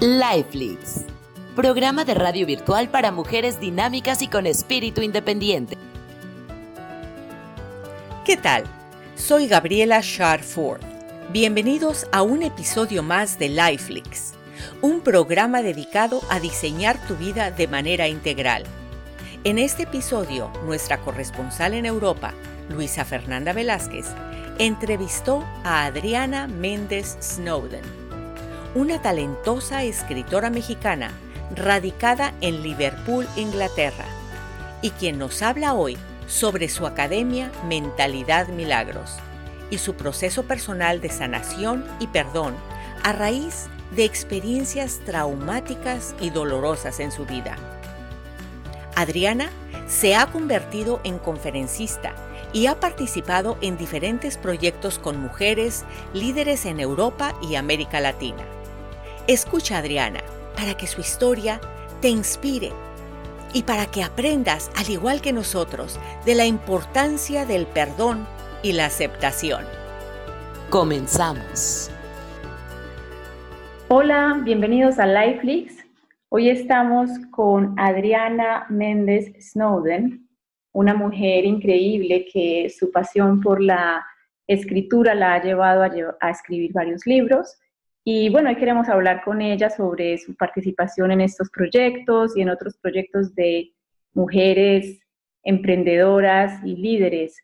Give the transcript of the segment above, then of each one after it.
Lifelix, programa de radio virtual para mujeres dinámicas y con espíritu independiente. ¿Qué tal? Soy Gabriela Sharford. Bienvenidos a un episodio más de Lifelix, un programa dedicado a diseñar tu vida de manera integral. En este episodio, nuestra corresponsal en Europa, Luisa Fernanda Velázquez, entrevistó a Adriana Méndez Snowden una talentosa escritora mexicana radicada en Liverpool, Inglaterra, y quien nos habla hoy sobre su academia Mentalidad Milagros y su proceso personal de sanación y perdón a raíz de experiencias traumáticas y dolorosas en su vida. Adriana se ha convertido en conferencista y ha participado en diferentes proyectos con mujeres líderes en Europa y América Latina. Escucha a Adriana para que su historia te inspire y para que aprendas, al igual que nosotros, de la importancia del perdón y la aceptación. Comenzamos. Hola, bienvenidos a Lifelix. Hoy estamos con Adriana Méndez Snowden, una mujer increíble que su pasión por la escritura la ha llevado a, a escribir varios libros y bueno, hoy queremos hablar con ella sobre su participación en estos proyectos y en otros proyectos de mujeres emprendedoras y líderes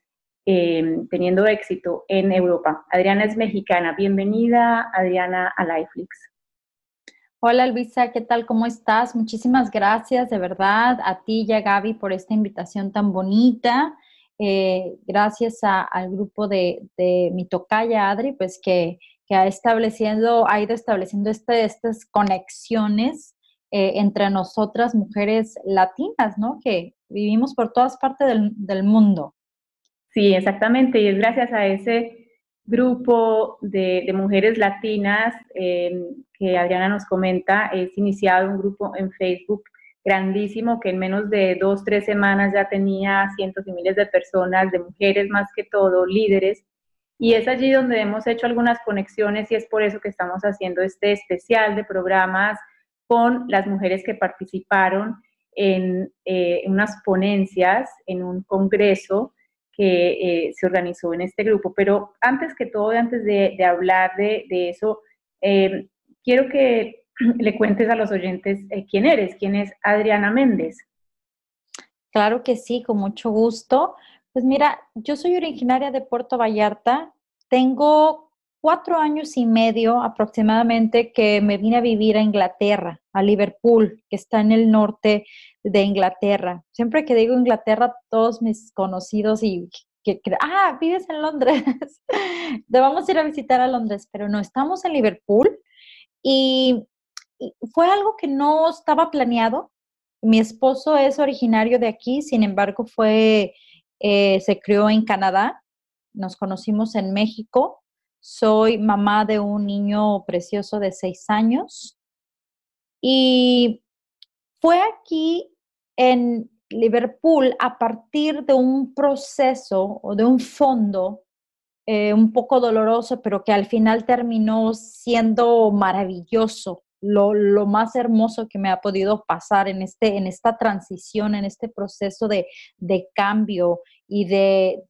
em, teniendo éxito en Europa. Adriana es mexicana. Bienvenida, Adriana, a Lifelix. Hola Luisa, ¿qué tal? ¿Cómo estás? Muchísimas gracias de verdad a ti y a Gaby por esta invitación tan bonita. Eh, gracias al grupo de, de mi tocaya Adri, pues que que ha, estableciendo, ha ido estableciendo este, estas conexiones eh, entre nosotras, mujeres latinas, ¿no? Que vivimos por todas partes del, mundo. Sí, exactamente, y es gracias a ese grupo de, mujeres latinas em, que Adriana nos comenta, es iniciado un grupo en Facebook grandísimo que en menos de dos, tres semanas ya tenía cientos y miles de personas, de mujeres más que todo, líderes, y es allí donde hemos hecho algunas conexiones y es por eso que estamos haciendo este especial de programas con las mujeres que participaron en eh, unas ponencias, en un congreso que eh, se organizó en este grupo. Pero antes que todo, antes de, hablar de, eso, eh, quiero que le cuentes a los oyentes quién eres, quién es Adriana Méndez. Claro que sí, con mucho gusto. Pues mira, yo soy originaria de Puerto Vallarta. Tengo cuatro años y medio aproximadamente que me vine a vivir a Inglaterra, a Liverpool, que está en el norte de Inglaterra. Siempre que digo Inglaterra, todos mis conocidos y que, ah, vives en Londres, a ir a visitar a Londres, pero no, estamos en Liverpool y fue algo que no estaba planeado. Mi esposo es originario de aquí, sin embargo, fue eh, se crió en Canadá, nos conocimos en México. Soy mamá de un niño precioso de seis años. Y fue aquí en Liverpool a partir de un proceso o de un fondo eh, un poco doloroso, pero que al final terminó siendo maravilloso lo, más hermoso que me ha podido pasar en, este, en esta transición, en este proceso de, cambio y de,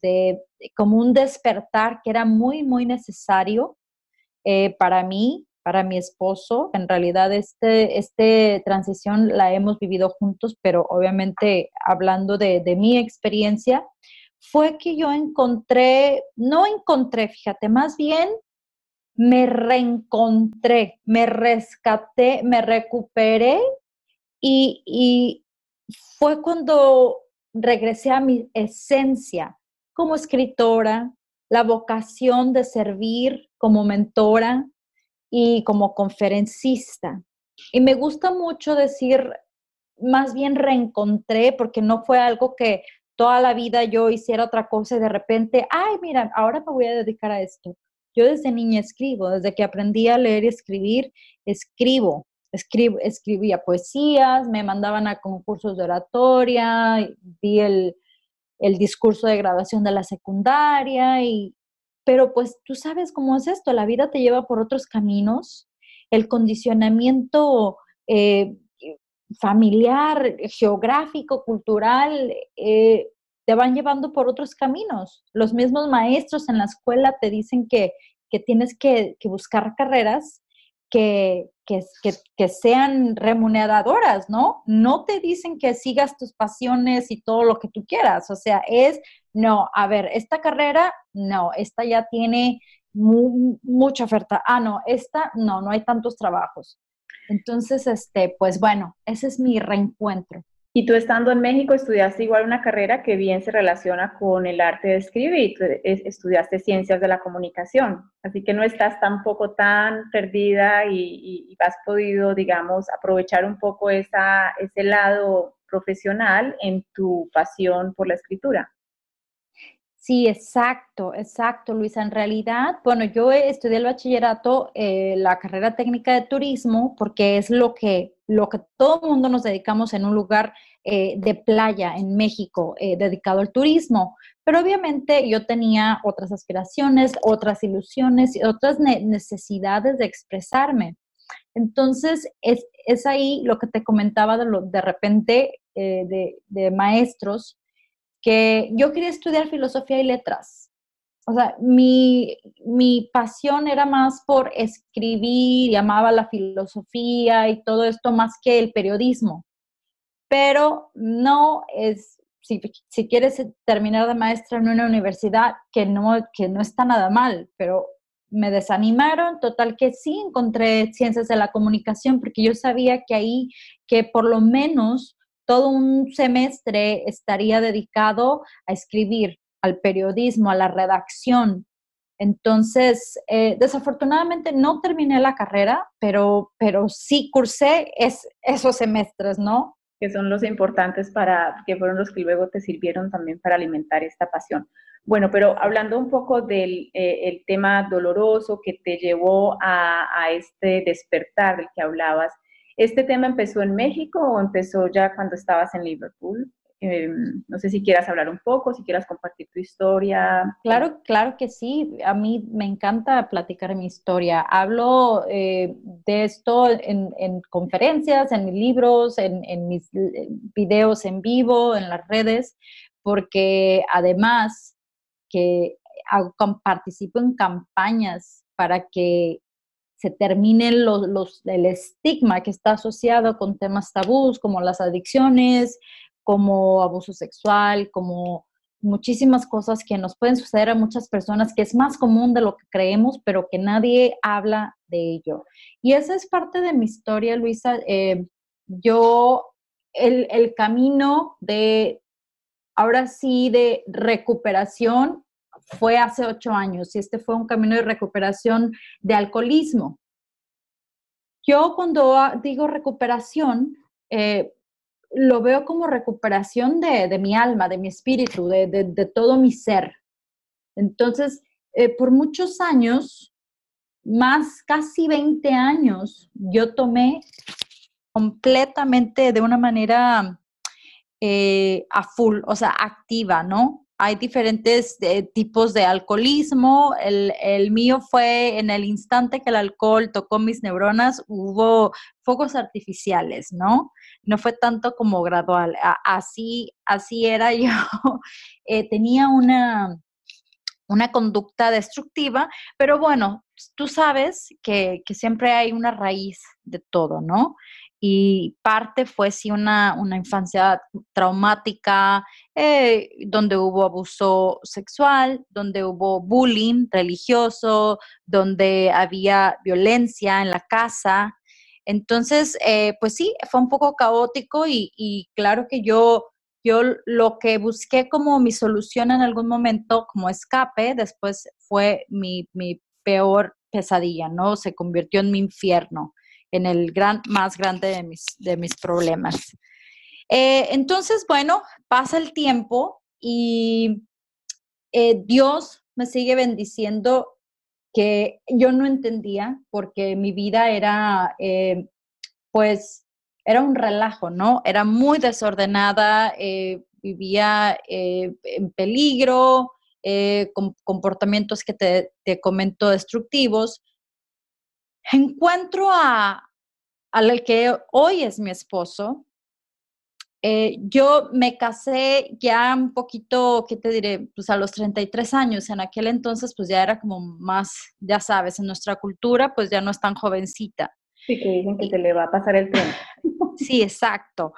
como un despertar que era muy, muy necesario eh, para mí, para mi esposo. En realidad, este, este transición la hemos vivido juntos, pero obviamente hablando de, de mi experiencia, fue que yo encontré, no encontré, fíjate, más bien me reencontré, me rescaté, me recuperé y, fue cuando regresé a mi esencia como escritora, la vocación de servir como mentora y como conferencista. Y me gusta mucho decir, más bien reencontré, porque no fue algo que toda la vida yo hiciera otra cosa y de repente, ay, mira, ahora me voy a dedicar a esto. Yo desde niña escribo, desde que aprendí a leer y escribir, escribo. Escribo, escribía poesías, me mandaban a concursos de oratoria, di el, el discurso de graduación de la secundaria, y, pero pues tú sabes cómo es esto, la vida te lleva por otros caminos. el condicionamiento eh, familiar, geográfico, cultural, eh, te van llevando por otros caminos. Los mismos maestros en la escuela te dicen que, tienes que, buscar carreras que, que, sean remuneradoras, ¿no? No te dicen que sigas tus pasiones y todo lo que tú quieras. O sea, es, no, a ver, esta carrera, no, esta ya tiene mucha oferta. Ah, no, esta, no, no hay tantos trabajos. Entonces, este, pues bueno, ese es mi reencuentro. Y tú estando en México estudiaste igual una carrera que bien se relaciona con el arte de escribir, estudiaste ciencias de la comunicación, así que no estás tampoco tan perdida y, has podido, digamos, aprovechar un poco esa, ese lado profesional en tu pasión por la escritura. Sí, exacto, exacto, Luisa. En realidad, bueno, yo estudié el bachillerato, eh, la carrera técnica de turismo, porque es lo que, lo que todo el mundo nos dedicamos en un lugar eh, de playa en México eh, dedicado al turismo. Pero obviamente yo tenía otras aspiraciones, otras ilusiones y otras necesidades de expresarme. Entonces, es, es, ahí lo que te comentaba de, de repente de, de maestros que yo quería estudiar filosofía y letras. O sea, mi, pasión era más por escribir, llamaba la filosofía y todo esto más que el periodismo. Pero no es, si, si, quieres terminar de maestra en una universidad, que no, que no está nada mal, pero me desanimaron, total que sí encontré ciencias de la comunicación, porque yo sabía que ahí, que por lo menos todo un semestre estaría dedicado a escribir, al periodismo, a la redacción. Entonces, eh, desafortunadamente no terminé la carrera, pero, pero sí cursé es, esos semestres, ¿no? Que son los importantes para, que fueron los que luego te sirvieron también para alimentar esta pasión. Bueno, pero hablando un poco del eh, tema doloroso que te llevó a este despertar del que hablabas, ¿Este tema empezó en México o empezó ya cuando estabas en Liverpool? Em, no sé si quieras hablar un poco, si quieras compartir tu historia. Claro, claro que sí. A mí me encanta platicar mi historia. Hablo eh, de esto en, conferencias, en mis libros, en, mis eh, videos en vivo, en las redes, porque además que participo en campañas para que se termine los, el estigma que está asociado con temas tabús como las adicciones, como abuso sexual, como muchísimas cosas que nos pueden suceder a muchas personas, que es más común de lo que creemos, pero que nadie habla de ello. Y esa es parte de mi historia, Luisa. Eh, yo, el, camino de, ahora sí, de recuperación fue hace ocho años y este fue un camino de recuperación de alcoholismo. Yo cuando digo recuperación, eh, lo veo como recuperación de, mi alma, de mi espíritu, de, todo mi ser. Entonces, eh, por muchos años, más casi 20 años, yo tomé completamente de una manera eh, a full, o sea, activa, ¿no? Hay diferentes eh, tipos de alcoholismo. El, mío fue en el instante que el alcohol tocó mis neuronas, hubo fuegos artificiales, ¿no? No fue tanto como gradual. así, así era yo. Eh, tenía una, una conducta destructiva, pero bueno, tú sabes que, que siempre hay una raíz de todo, ¿no? Y parte fue sí una, infancia traumática, eh, donde hubo abuso sexual, donde hubo bullying religioso, donde había violencia en la casa. Entonces, eh, pues sí, fue un poco caótico y, claro que yo, yo lo que busqué como mi solución en algún momento, como escape, después fue mi, mi peor pesadilla, ¿no? Se convirtió en mi infierno en el gran, más grande de mis, de mis problemas. Eh, entonces, bueno, pasa el tiempo y eh, Dios me sigue bendiciendo que yo no entendía porque mi vida era, eh, pues, era un relajo, ¿no? Era muy desordenada, vivía en peligro, con comportamientos que te, te comento destructivos encuentro a, al que hoy es mi esposo. Eh, yo me casé ya un poquito, ¿qué te diré? Pues a los 33 años. En aquel entonces, pues ya era como más, ya sabes, en nuestra cultura, pues ya no es tan jovencita. Sí, que dicen que se le va a pasar el tren. Sí, exacto.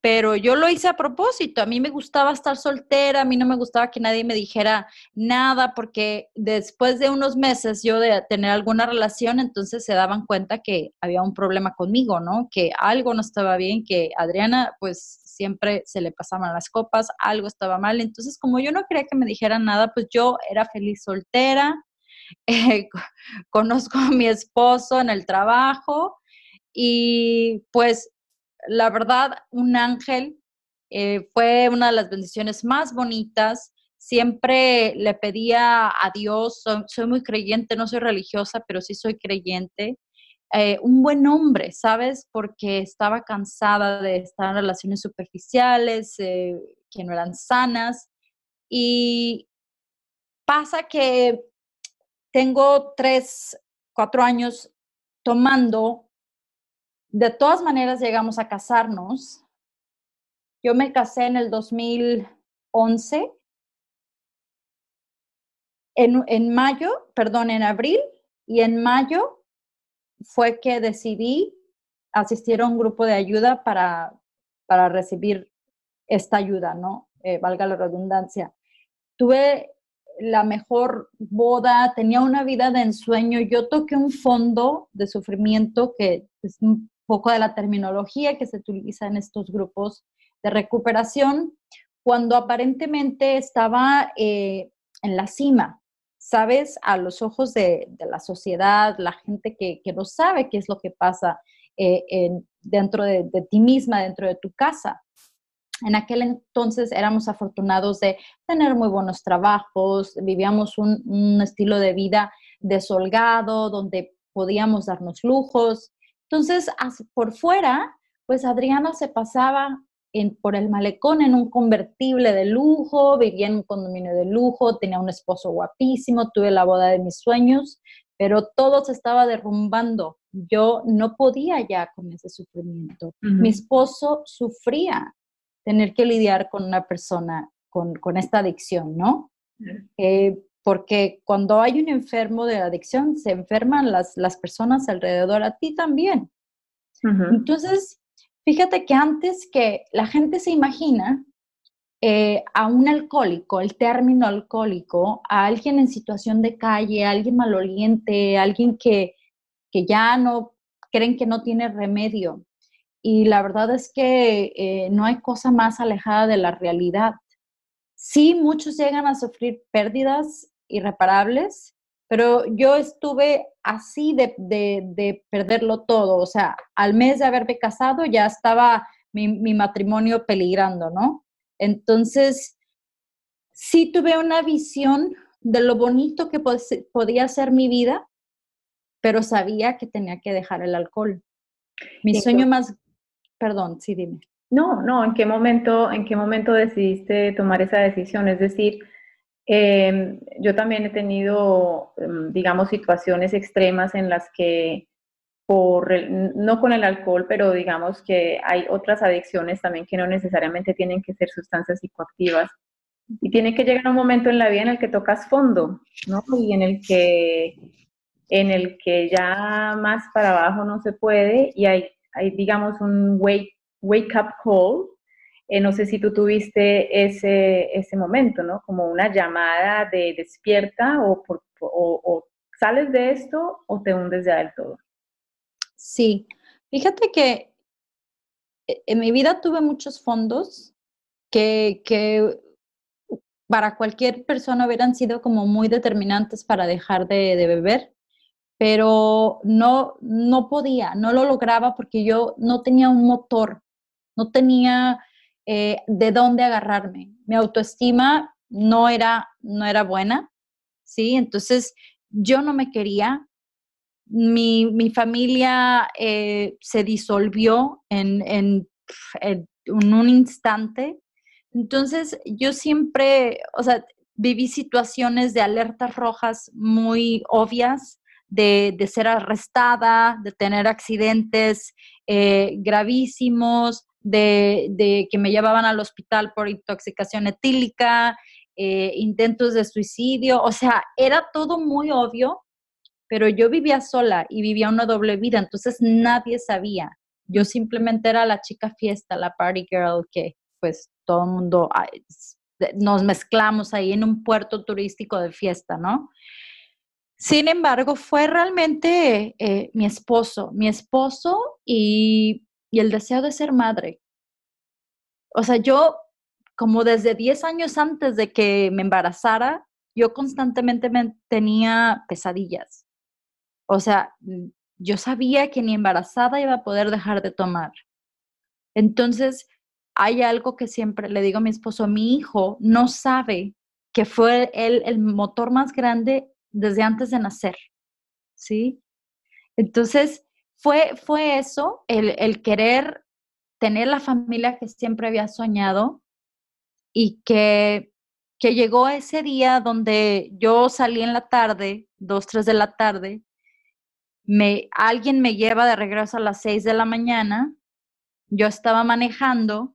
Pero yo lo hice a propósito. A mí me gustaba estar soltera, a mí no me gustaba que nadie me dijera nada, porque después de unos meses yo de tener alguna relación, entonces se daban cuenta que había un problema conmigo, ¿no? Que algo no estaba bien, que Adriana, pues siempre se le pasaban las copas, algo estaba mal. Entonces, como yo no quería que me dijeran nada, pues yo era feliz soltera. Eh, conozco a mi esposo en el trabajo y pues la verdad, un ángel eh, fue una de las bendiciones más bonitas. Siempre le pedía a Dios, soy, muy creyente, no soy religiosa, pero sí soy creyente. Eh, un buen hombre, ¿sabes? Porque estaba cansada de estar en relaciones superficiales, que no eran sanas. Y pasa que tengo tres, cuatro años tomando de todas maneras llegamos a casarnos. Yo me casé en el 2011. En, en mayo, perdón, en abril y en mayo fue que decidí asistir a un grupo de ayuda para, para recibir esta ayuda, ¿no? Eh, valga la redundancia. Tuve la mejor boda, tenía una vida de ensueño. Yo toqué un fondo de sufrimiento que es poco de la terminología que se utiliza en estos grupos de recuperación, cuando aparentemente estaba eh, en la cima, ¿sabes? A los ojos de, la sociedad, la gente que, no sabe qué es lo que pasa eh, dentro de, ti misma, dentro de tu casa. En aquel entonces éramos afortunados de tener muy buenos trabajos, vivíamos un, un estilo de vida desolgado, donde podíamos darnos lujos, entonces, por fuera, pues Adriana se pasaba en, por el malecón en un convertible de lujo, vivía en un condominio de lujo, tenía un esposo guapísimo, tuve la boda de mis sueños, pero todo se estaba derrumbando. Yo no podía ya con ese sufrimiento. Mi esposo sufría tener que lidiar con una persona con, esta adicción, ¿no? porque cuando hay un enfermo de adicción, se enferman las, las personas alrededor, a ti también. Entonces, fíjate que antes que la gente se imagina eh, a un alcohólico, el término alcohólico, a alguien en situación de calle, a alguien maloliente, a alguien que, que ya no creen que no tiene remedio. Y la verdad es que eh, no hay cosa más alejada de la realidad. Sí, muchos llegan a sufrir pérdidas irreparables, pero yo estuve así de, de, perderlo todo, o sea, al mes de haberme casado ya estaba mi, mi matrimonio peligrando, ¿no? Entonces, sí tuve una visión de lo bonito que podía ser mi vida, pero sabía que tenía que dejar el alcohol. Mi sueño más, perdón, sí, dime. No, no, ¿en qué momento, en qué momento decidiste tomar esa decisión? Es decir, Em, yo también he tenido, em, digamos, situaciones extremas en las que, por no con el alcohol, pero digamos que hay otras adicciones también que no necesariamente tienen que ser sustancias psicoactivas. Y tiene que llegar un momento en la vida en el que tocas fondo, ¿no? Y en el que, en el que ya más para abajo no se puede y hay, hay digamos, un wake, wake up call eh, no sé si tú tuviste ese, ese momento, ¿no? Como una llamada de despierta o, o, sales de esto o te hundes ya del todo. Sí, fíjate que eh, en mi vida tuve muchos fondos que, que para cualquier persona hubieran sido como muy determinantes para dejar de, de, beber, pero no, no podía, no lo lograba porque yo no tenía un motor, no tenía eh, de dónde agarrarme. Mi autoestima no era, no era buena, ¿sí? Entonces yo no me quería. Mi, familia eh, se disolvió en, en, en un instante. Entonces yo siempre, o sea, viví situaciones de alertas rojas muy obvias, de, ser arrestada, de tener accidentes eh, gravísimos, de, que me llevaban al hospital por intoxicación etílica, eh, intentos de suicidio, o sea, era todo muy obvio, pero yo vivía sola y vivía una doble vida, entonces nadie sabía. Yo simplemente era la chica fiesta, la party girl que pues todo el mundo nos mezclamos ahí en un puerto turístico de fiesta, ¿no? Sin embargo, fue realmente eh, mi esposo, mi esposo y, y el deseo de ser madre. O sea, yo como desde 10 años antes de que me embarazara, yo constantemente tenía pesadillas. O sea, yo sabía que ni embarazada iba a poder dejar de tomar. Entonces, hay algo que siempre le digo a mi esposo, mi hijo no sabe que fue él el motor más grande desde antes de nacer, ¿sí? Entonces, fue, fue eso, el, el querer tener la familia que siempre había soñado y que, que llegó ese día donde yo salí en la tarde, dos, tres de la tarde, me, alguien me lleva de regreso a las seis de la mañana, yo estaba manejando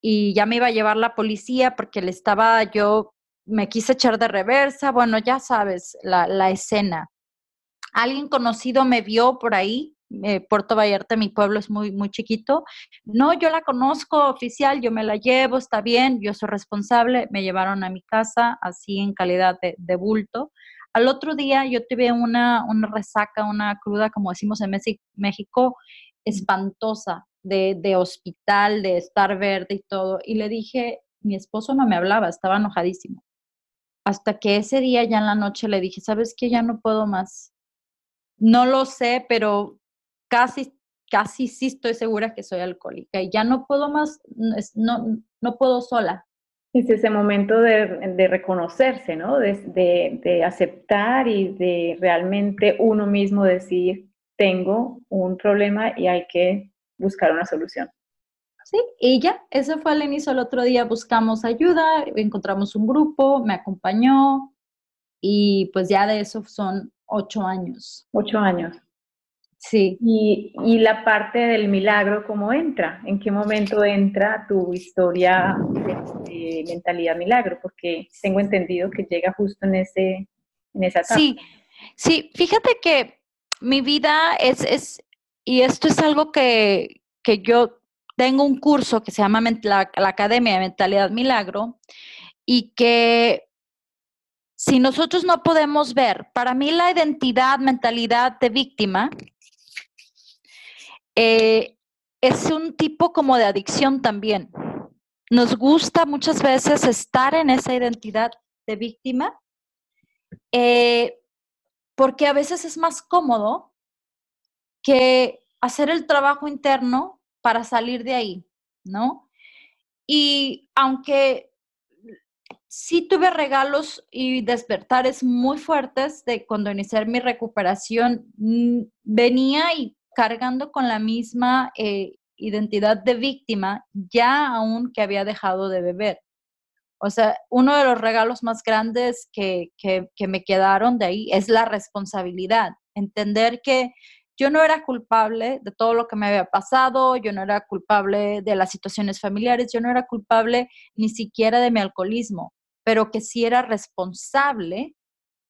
y ya me iba a llevar la policía porque le estaba yo, me quise echar de reversa, bueno, ya sabes, la, la escena. Alguien conocido me vio por ahí, eh, Puerto Vallarta, mi pueblo es muy, muy chiquito. No, yo la conozco oficial, yo me la llevo, está bien, yo soy responsable. Me llevaron a mi casa así en calidad de, de bulto. Al otro día yo tuve una, una resaca, una cruda, como decimos en México, espantosa de, hospital, de estar verde y todo. Y le dije, mi esposo no me hablaba, estaba enojadísimo. Hasta que ese día ya en la noche le dije, ¿sabes qué? Ya no puedo más. No lo sé, pero casi, casi sí estoy segura que soy alcohólica y ya no puedo más, no, no puedo sola. Es ese momento de, reconocerse, ¿no? De, de, aceptar y de realmente uno mismo decir, tengo un problema y hay que buscar una solución. Sí, y ya, eso fue al inicio. El otro día buscamos ayuda, encontramos un grupo, me acompañó y pues ya de eso son ocho años. Ocho años. Sí. Y, y, la parte del milagro, ¿cómo entra? ¿En qué momento entra tu historia de, mentalidad milagro? Porque tengo entendido que llega justo en, ese, en esa etapa. Sí, sí, fíjate que mi vida es, es y esto es algo que, que yo tengo un curso que se llama la, Academia de Mentalidad Milagro y que si nosotros no podemos ver, para mí la identidad, mentalidad de víctima eh, es un tipo como de adicción también. Nos gusta muchas veces estar en esa identidad de víctima eh, porque a veces es más cómodo que hacer el trabajo interno para salir de ahí, ¿no? Y aunque sí tuve regalos y despertares muy fuertes de cuando inicié mi recuperación, mm, venía y cargando con la misma eh, identidad de víctima, ya aún que había dejado de beber. O sea, uno de los regalos más grandes que, que, me quedaron de ahí es la responsabilidad, entender que yo no era culpable de todo lo que me había pasado, yo no era culpable de las situaciones familiares, yo no era culpable ni siquiera de mi alcoholismo, pero que sí era responsable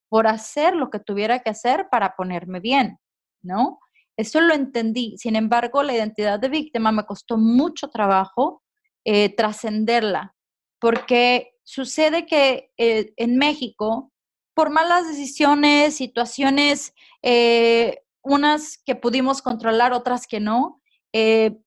por hacer lo que tuviera que hacer para ponerme bien, ¿no? Eso lo entendí. Sin embargo, la identidad de víctima me costó mucho trabajo eh, trascenderla, porque sucede que eh, en México, por malas decisiones, situaciones, eh, unas que pudimos controlar, otras que no,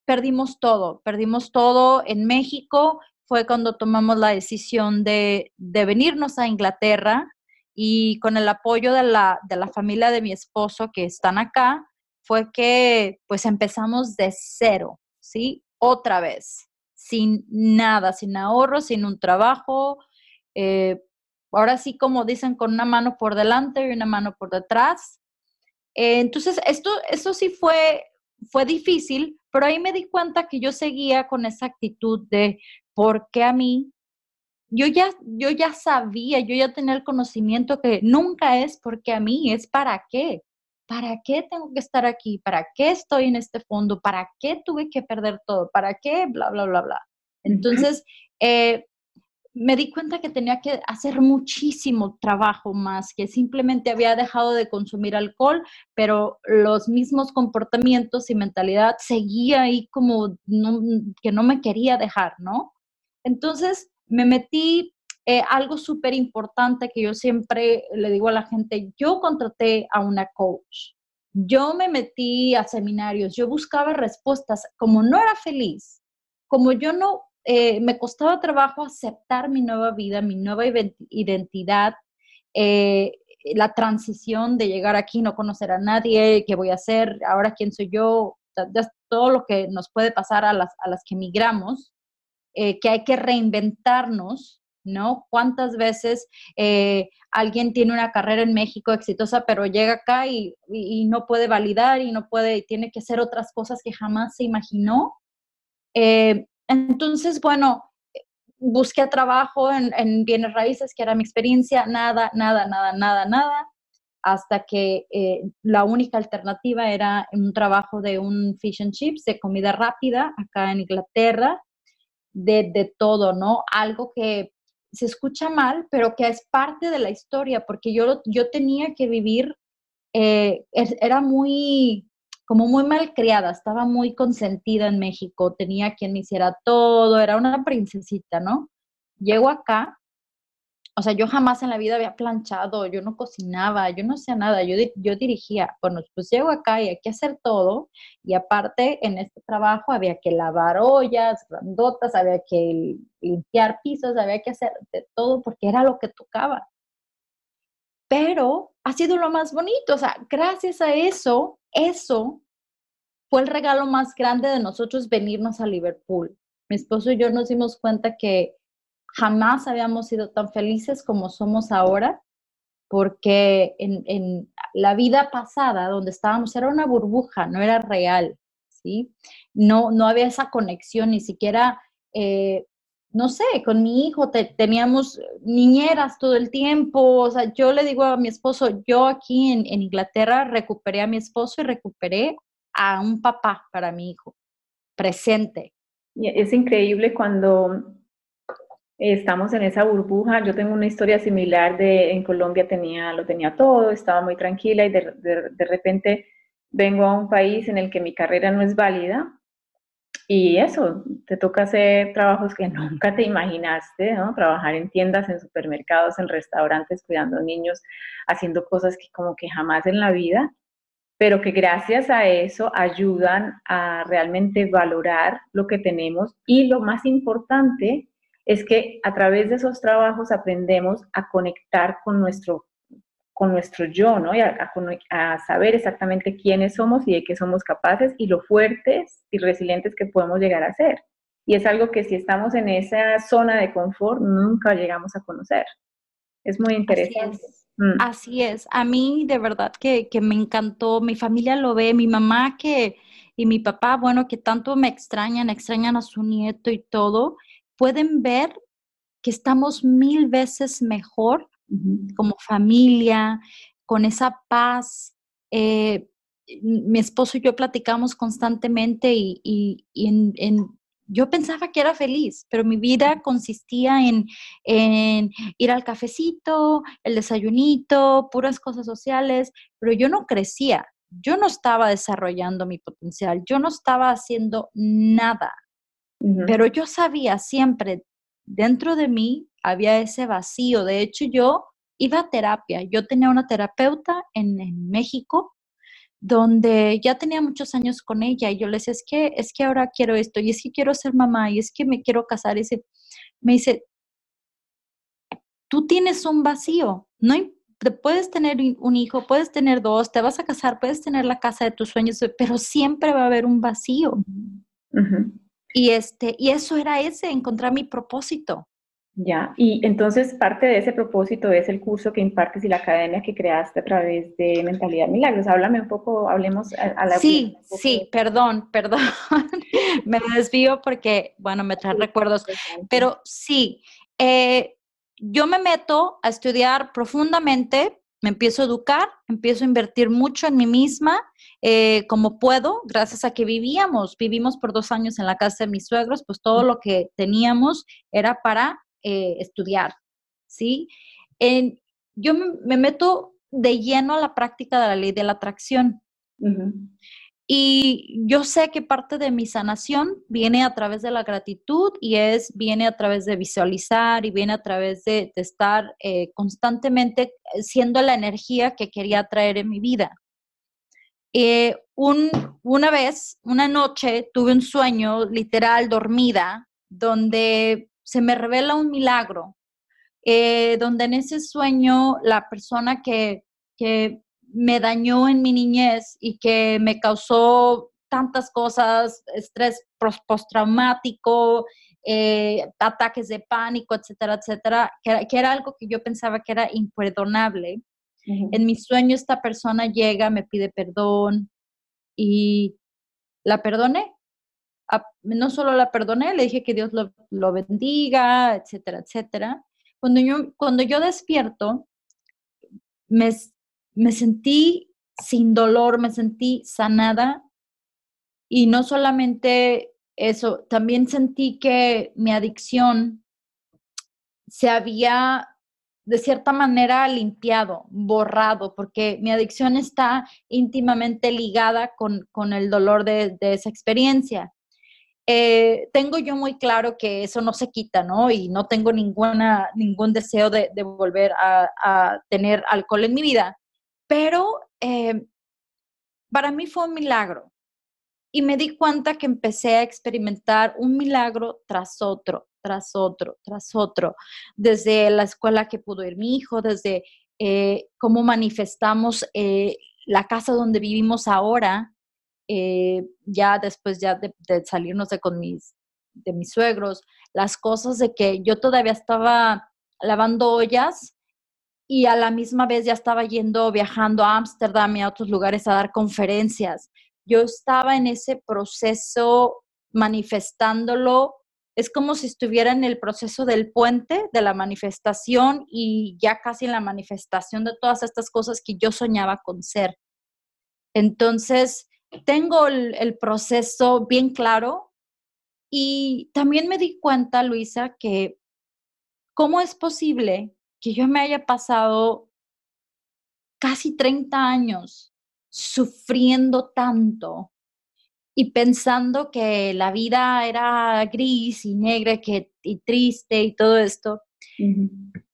perdimos todo, perdimos todo en México. Fue cuando tomamos la decisión de, de venirnos a Inglaterra y con el apoyo de la, de la familia de mi esposo que están acá, fue que pues empezamos de cero, ¿sí? Otra vez, sin nada, sin ahorro, sin un trabajo. Eh, ahora sí, como dicen, con una mano por delante y una mano por detrás. Eh, entonces, esto, esto sí fue, fue difícil, pero ahí me di cuenta que yo seguía con esa actitud de por qué a mí. Yo ya, yo ya sabía, yo ya tenía el conocimiento que nunca es porque a mí, es para qué. ¿para qué tengo que estar aquí? ¿Para qué estoy en este fondo? ¿Para qué tuve que perder todo? ¿Para qué? Bla, bla, bla, bla. Entonces, eh, me di cuenta que tenía que hacer muchísimo trabajo más, que simplemente había dejado de consumir alcohol, pero los mismos comportamientos y mentalidad seguía ahí como que no me quería dejar, ¿no? Entonces me metí eh, algo súper importante que yo siempre le digo a la gente, yo contraté a una coach, yo me metí a seminarios, yo buscaba respuestas, como no era feliz, como yo no eh, me costaba trabajo aceptar mi nueva vida, mi nueva identidad, eh, la transición de llegar aquí, no conocer a nadie, qué voy a hacer, ahora quién soy yo, todo lo que nos puede pasar a las, a las que emigramos, eh, que hay que reinventarnos, ¿no? ¿Cuántas veces alguien tiene una carrera en México exitosa, pero llega acá y, y, no puede validar y no puede, tiene que hacer otras cosas que jamás se imaginó? Entonces, bueno, busqué trabajo en, bienes raíces, que era mi experiencia, nada, nada, nada, nada, nada, hasta que eh, la única alternativa era un trabajo de un fish and chips, de comida rápida, acá en Inglaterra, de, de todo, ¿no? Algo que se escucha mal, pero que es parte de la historia, porque yo, yo tenía que vivir, eh, era muy como muy mal criada, estaba muy consentida en México, tenía quien me hiciera todo, era una princesita, ¿no? Llego acá, o sea, yo jamás en la vida había planchado, yo no cocinaba, yo no hacía nada, yo, yo dirigía, bueno, pues llego acá y hay que hacer todo, y aparte en este trabajo había que lavar ollas, grandotas, había que limpiar pisos, había que hacer de todo porque era lo que tocaba. Pero ha sido lo más bonito, o sea, gracias a eso eso fue el regalo más grande de nosotros venirnos a Liverpool. Mi esposo y yo nos dimos cuenta que jamás habíamos sido tan felices como somos ahora, porque en, la vida pasada, donde estábamos, era una burbuja, no era real, ¿sí? No, no había esa conexión, ni siquiera eh, no sé, con mi hijo teníamos niñeras todo el tiempo, o sea, yo le digo a mi esposo, yo aquí en, Inglaterra recuperé a mi esposo y recuperé a un papá para mi hijo, presente. Es increíble cuando estamos en esa burbuja. Yo tengo una historia similar de en Colombia tenía, lo tenía todo, estaba muy tranquila y de, de repente vengo a un país en el que mi carrera no es válida y eso, te toca hacer trabajos que nunca te imaginaste, ¿no? Trabajar en tiendas, en supermercados, en restaurantes, cuidando niños, haciendo cosas que como que jamás en la vida, pero que gracias a eso ayudan a realmente valorar lo que tenemos y lo más importante es que a través de esos trabajos aprendemos a conectar con nuestro con nuestro yo, ¿no? Y a, saber exactamente quiénes somos y de qué somos capaces y lo fuertes y resilientes que podemos llegar a ser. Y es algo que si estamos en esa zona de confort, nunca llegamos a conocer. Es muy interesante. Mm. Así es. A mí de verdad que, que, me encantó. Mi familia lo ve, mi mamá que y mi papá, bueno, que tanto me extrañan, extrañan a su nieto y todo, pueden ver que estamos mil veces mejor como familia, con esa paz. Eh, mi esposo y yo platicamos constantemente y, en, yo pensaba que era feliz, pero mi vida consistía en, en, ir al cafecito, el desayunito, puras cosas sociales, pero yo no crecía, yo no estaba desarrollando mi potencial, yo no estaba haciendo nada, pero yo sabía siempre dentro de mí había ese vacío. De hecho, yo iba a terapia. Yo tenía una terapeuta en, México donde ya tenía muchos años con ella y yo le decía, es que, es que ahora quiero esto y es que quiero ser mamá y es que me quiero casar. Y me dice, tú tienes un vacío, no puedes tener un hijo, puedes tener dos, te vas a casar, puedes tener la casa de tus sueños, pero siempre va a haber un vacío. Y este, y eso era ese, encontrar mi propósito. Ya, y entonces parte de ese propósito es el curso que impartes y la academia que creaste a través de Mentalidad Milagros. Háblame un poco, hablemos a, la... Sí, sí, perdón, perdón. me desvío porque, bueno, me trae recuerdos, pero sí, eh, yo me meto a estudiar profundamente me empiezo a educar, empiezo a invertir mucho en mí misma, eh, como puedo, gracias a que vivíamos, vivimos por dos años en la casa de mis suegros, pues todo lo que teníamos era para eh, estudiar, ¿sí? yo me, meto de lleno a la práctica de la ley de la atracción. Y yo sé que parte de mi sanación viene a través de la gratitud y es, viene a través de visualizar y viene a través de, estar eh, constantemente siendo la energía que quería traer en mi vida. Eh, una vez, una noche, tuve un sueño literal dormida donde se me revela un milagro, eh, donde en ese sueño la persona que, que me dañó en mi niñez y que me causó tantas cosas, estrés postraumático, eh, ataques de pánico, etcétera, etcétera, que, era algo que yo pensaba que era imperdonable. En mi sueño esta persona llega, me pide perdón y la perdoné. No solo la perdoné, le dije que Dios lo, lo bendiga, etcétera, etcétera. Cuando yo, cuando yo despierto, me, me sentí sin dolor, me sentí sanada y no solamente eso, también sentí que mi adicción se había de cierta manera limpiado, borrado, porque mi adicción está íntimamente ligada con, el dolor de, esa experiencia. Eh, tengo yo muy claro que eso no se quita, ¿no? Y no tengo ninguna, ningún deseo de, volver a, tener alcohol en mi vida. Pero eh, para mí fue un milagro y me di cuenta que empecé a experimentar un milagro tras otro, tras otro, tras otro, desde la escuela que pudo ir mi hijo, desde eh, cómo manifestamos eh, la casa donde vivimos ahora, ya después ya de, salirnos de con mis, de mis suegros, las cosas de que yo todavía estaba lavando ollas y a la misma vez ya estaba yendo, viajando a Ámsterdam y a otros lugares a dar conferencias. Yo estaba en ese proceso manifestándolo. Es como si estuviera en el proceso del puente, de la manifestación y ya casi en la manifestación de todas estas cosas que yo soñaba con ser. Entonces, tengo el, el proceso bien claro y también me di cuenta, Luisa, que cómo es posible que yo me haya pasado casi 30 años sufriendo tanto y pensando que la vida era gris y negra que, y triste y todo esto.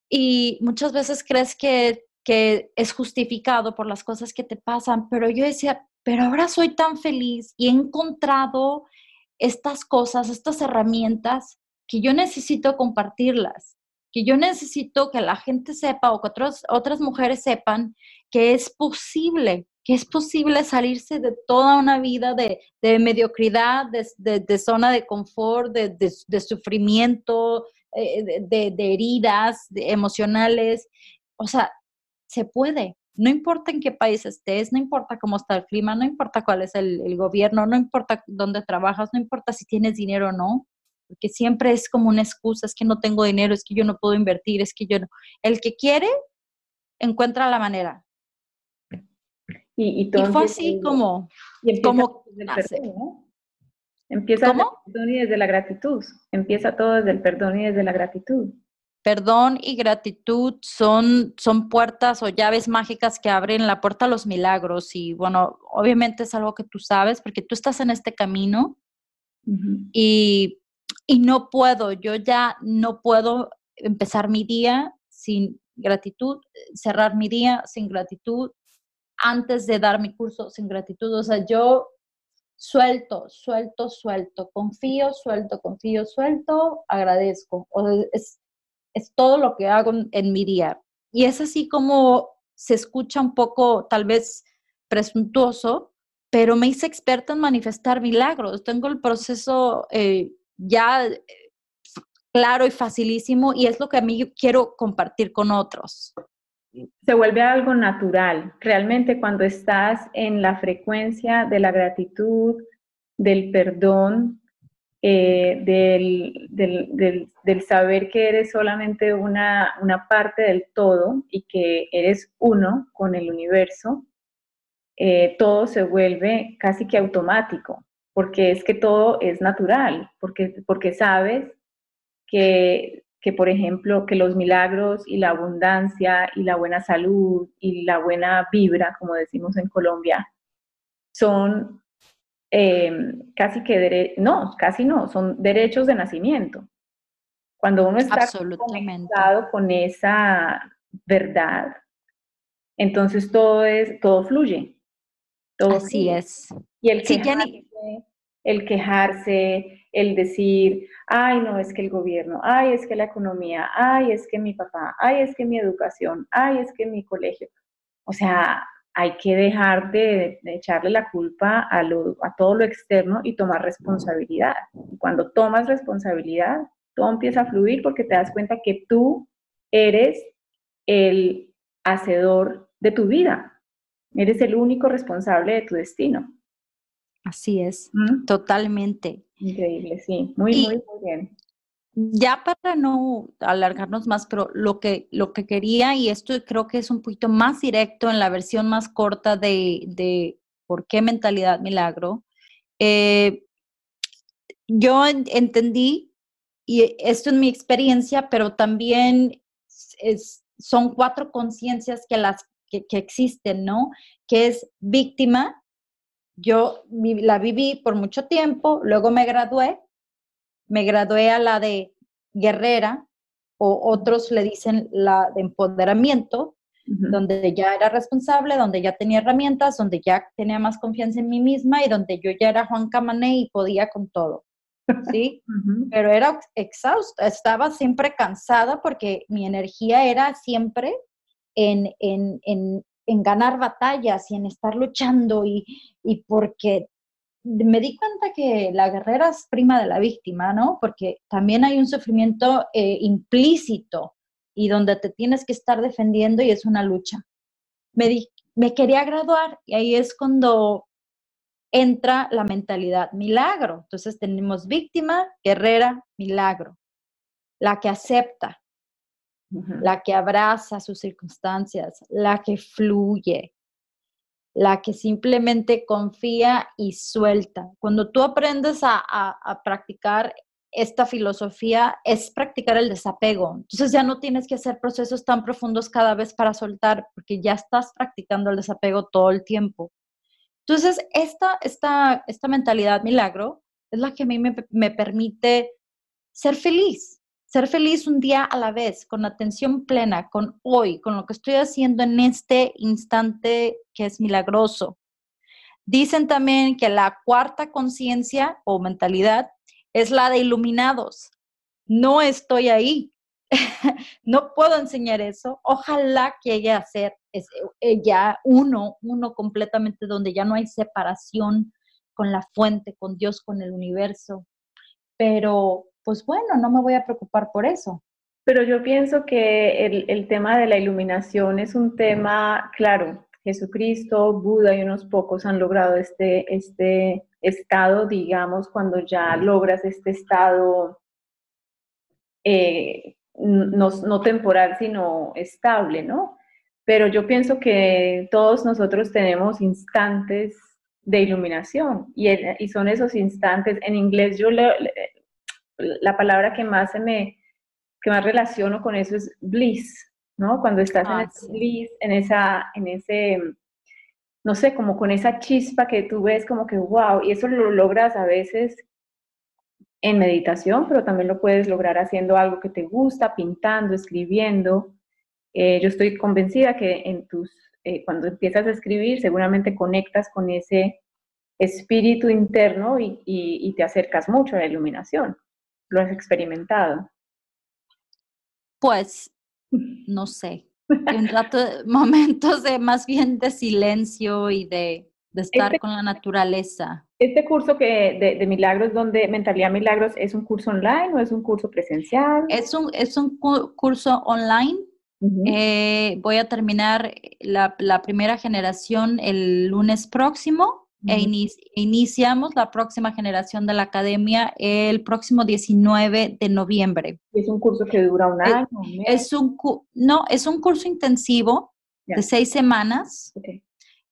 Y muchas veces crees que, que es justificado por las cosas que te pasan, pero yo decía, pero ahora soy tan feliz y he encontrado estas cosas, estas herramientas que yo necesito compartirlas que yo necesito que la gente sepa o que otras mujeres sepan que es posible, que es posible salirse de toda una vida de, mediocridad, de, zona de confort, de, sufrimiento, eh, de, heridas emocionales. O sea, se puede. No importa en qué país estés, no importa cómo está el clima, no importa cuál es el gobierno, no importa dónde trabajas, no importa si tienes dinero o no porque siempre es como una excusa, es que no tengo dinero, es que yo no puedo invertir, es que yo no. El que quiere, encuentra la manera. Y, fue así como, como Empieza desde el perdón y desde la gratitud. Empieza todo desde el perdón y desde la gratitud. Perdón y gratitud son, son puertas o llaves mágicas que abren la puerta a los milagros. Y bueno, obviamente es algo que tú sabes porque tú estás en este camino y y no puedo, yo ya no puedo empezar mi día sin gratitud, cerrar mi día sin gratitud, antes de dar mi curso sin gratitud. O sea, yo suelto, suelto, suelto, confío, suelto, confío, suelto, agradezco. es, es todo lo que hago en mi día. Y es así como se escucha un poco tal vez presuntuoso, pero me hice experta en manifestar milagros. Tengo el proceso eh, ya eh, claro y facilísimo y es lo que a mí quiero compartir con otros. Se vuelve algo natural. Realmente cuando estás en la frecuencia de la gratitud, del perdón, eh, del, del, saber que eres solamente una, una, parte del todo y que eres uno con el universo, eh, todo se vuelve casi que automático, porque es que todo es natural, porque, porque sabes que, que, por ejemplo, que los milagros y la abundancia y la buena salud y la buena vibra, como decimos en Colombia, son Em, casi que, no, casi no, son derechos de nacimiento. Cuando uno está conectado con esa verdad, entonces todo es, todo fluye. Todo Así es. Y el quejarse, el quejarse, el decir, ay, no, es que el gobierno, ay, es que la economía, ay, es que mi papá, ay, es que mi educación, ay, es que mi colegio. O sea, hay que dejar de, echarle la culpa a, a, todo lo externo y tomar responsabilidad. cuando tomas responsabilidad, todo empieza a fluir porque te das cuenta que tú eres el hacedor de tu vida. Eres el único responsable de tu destino. Así es, ¿Mm? totalmente. Increíble, sí. Muy, muy, muy bien ya para no alargarnos más, pero lo que, lo que quería, y esto creo que es un poquito más directo en la versión más corta de, de por qué mentalidad milagro, eh, yo entendí, y esto es mi experiencia, pero también es, son cuatro conciencias que, las, que, que existen, ¿no? Que es víctima, yo la viví por mucho tiempo, luego me gradué, me gradué a la de guerrera o otros le dicen la de empoderamiento, donde ya era responsable, donde ya tenía herramientas, donde ya tenía más confianza en mí misma y donde yo ya era Juan Camané y podía con todo. ¿Sí? Pero era exhausta, estaba siempre cansada porque mi energía era siempre en, en, en, en ganar batallas y en estar luchando y, y porque me di cuenta que la guerrera es prima de la víctima, ¿no? Porque también hay un sufrimiento eh, implícito y donde te tienes que estar defendiendo y es una lucha. Me, di, me quería graduar y ahí es cuando entra la mentalidad milagro. Entonces tenemos víctima, guerrera, milagro. La que acepta, la que abraza sus circunstancias, la que fluye, la que simplemente confía y suelta. Cuando tú aprendes a, practicar esta filosofía, es practicar el desapego. Entonces ya no tienes que hacer procesos tan profundos cada vez para soltar, porque ya estás practicando el desapego todo el tiempo. Entonces, esta, esta, esta mentalidad milagro es la que a mí me, me permite ser feliz, ser feliz un día a la vez, con atención plena, con hoy, con lo que estoy haciendo en este instante que es milagroso. Dicen también que la cuarta conciencia o mentalidad es la de iluminados. No estoy ahí. no puedo enseñar eso. Ojalá que llegue a ser ya uno, uno completamente donde ya no hay separación con la fuente, con Dios, con el universo. Pero pues bueno, no me voy a preocupar por eso. Pero yo pienso que el, tema de la iluminación es un tema, claro, Jesucristo, Buda y unos pocos han logrado este, este estado, digamos, cuando ya logras este estado eh, no, no, temporal, sino estable, ¿no? Pero yo pienso que todos nosotros tenemos instantes de iluminación y, y son esos instantes, en inglés yo le, la palabra que más se me, que más relaciono con eso es bliss, ¿no? Cuando estás en ah, ese bliss, en esa, en ese, no sé, como con esa chispa que tú ves como que, wow, y eso lo logras a veces en meditación, pero también lo puedes lograr haciendo algo que te gusta, pintando, escribiendo. Eh, yo estoy convencida que en tus, eh, cuando empiezas a escribir, seguramente conectas con ese espíritu interno y te acercas mucho a la iluminación. ¿Lo has experimentado? Pues, no sé. En rato, momentos de más bien de silencio y de, estar este con la naturaleza. ¿Este curso que de, Milagros, donde Mentalidad Milagros, es un curso online o es un curso presencial? Es un, es un curso online. Eh, voy a terminar la, la, primera generación el lunes próximo e iniciamos la próxima generación de la academia el próximo 19 de noviembre. ¿Es un curso que dura un año? Es un, no, es un curso intensivo de seis semanas.